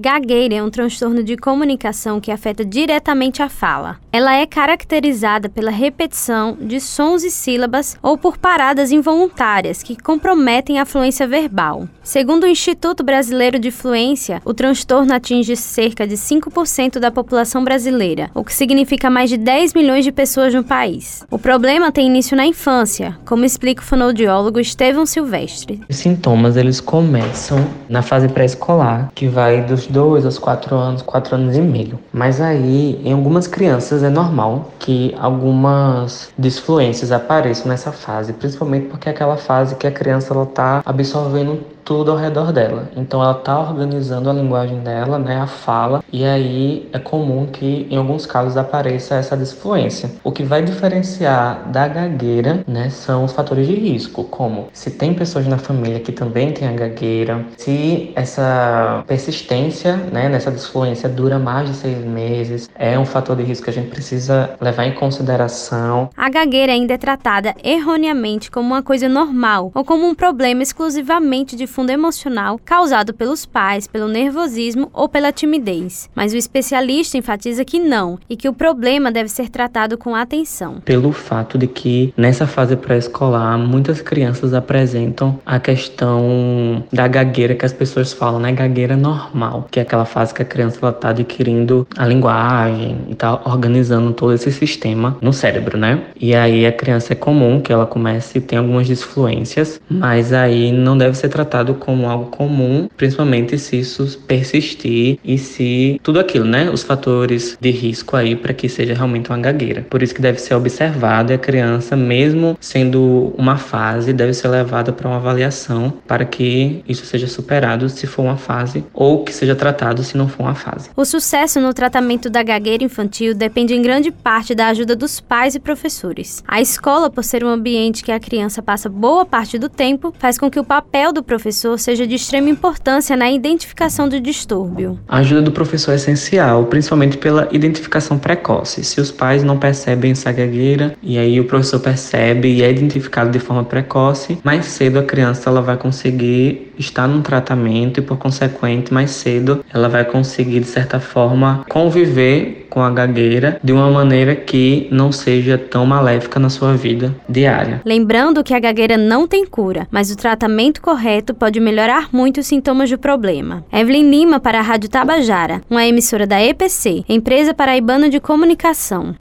Gagueira é um transtorno de comunicação que afeta diretamente a fala. Ela é caracterizada pela repetição de sons e sílabas ou por paradas involuntárias que comprometem a fluência verbal. Segundo o Instituto Brasileiro de Fluência, o transtorno atinge cerca de 5% da população brasileira, o que significa mais de 10 milhões de pessoas no país. O problema tem início na infância, como explica o fonoaudiólogo Estevão Silvestre. Os sintomas eles começam na fase pré-escolar, que vai dos 2 aos 4 anos, 4 anos e meio. Mas aí, em algumas crianças é normal que algumas disfluências apareçam nessa fase, principalmente porque é aquela fase que a criança ela tá absorvendo tudo ao redor dela. Então ela está organizando a linguagem dela, né, a fala, e aí é comum que em alguns casos apareça essa disfluência. O que vai diferenciar da gagueira, né, são os fatores de risco, como se tem pessoas na família que também têm a gagueira, se essa persistência, né, nessa disfluência dura mais de seis meses, é um fator de risco que a gente precisa levar em consideração. A gagueira ainda é tratada erroneamente como uma coisa normal ou como um problema exclusivamente de fundo emocional causado pelos pais, pelo nervosismo ou pela timidez. Mas o especialista enfatiza que não e que o problema deve ser tratado com atenção. Pelo fato de que nessa fase pré-escolar muitas crianças apresentam a questão da gagueira que as pessoas falam, né? Gagueira normal, que é aquela fase que a criança está adquirindo a linguagem e está organizando todo esse sistema no cérebro, né? E aí a criança é comum que ela comece a ter algumas disfluências, mas aí não deve ser tratado como algo comum, principalmente se isso persistir e se tudo aquilo, né, os fatores de risco aí para que seja realmente uma gagueira. Por isso que deve ser observado e a criança, mesmo sendo uma fase, deve ser levada para uma avaliação para que isso seja superado se for uma fase ou que seja tratado se não for uma fase. O sucesso no tratamento da gagueira infantil depende em grande parte da ajuda dos pais e professores. A escola, por ser um ambiente que a criança passa boa parte do tempo, faz com que o papel do professor seja de extrema importância na identificação do distúrbio. A ajuda do professor é essencial, principalmente pela identificação precoce. Se os pais não percebem essa gagueira e aí o professor percebe e é identificado de forma precoce, mais cedo a criança ela vai conseguir estar num tratamento e por consequente mais cedo ela vai conseguir de certa forma conviver com a gagueira de uma maneira que não seja tão maléfica na sua vida diária. Lembrando que a gagueira não tem cura, mas o tratamento correto pode melhorar muito os sintomas do problema. Evelyn Lima para a Rádio Tabajara, uma emissora da EPC, Empresa Paraibana de Comunicação.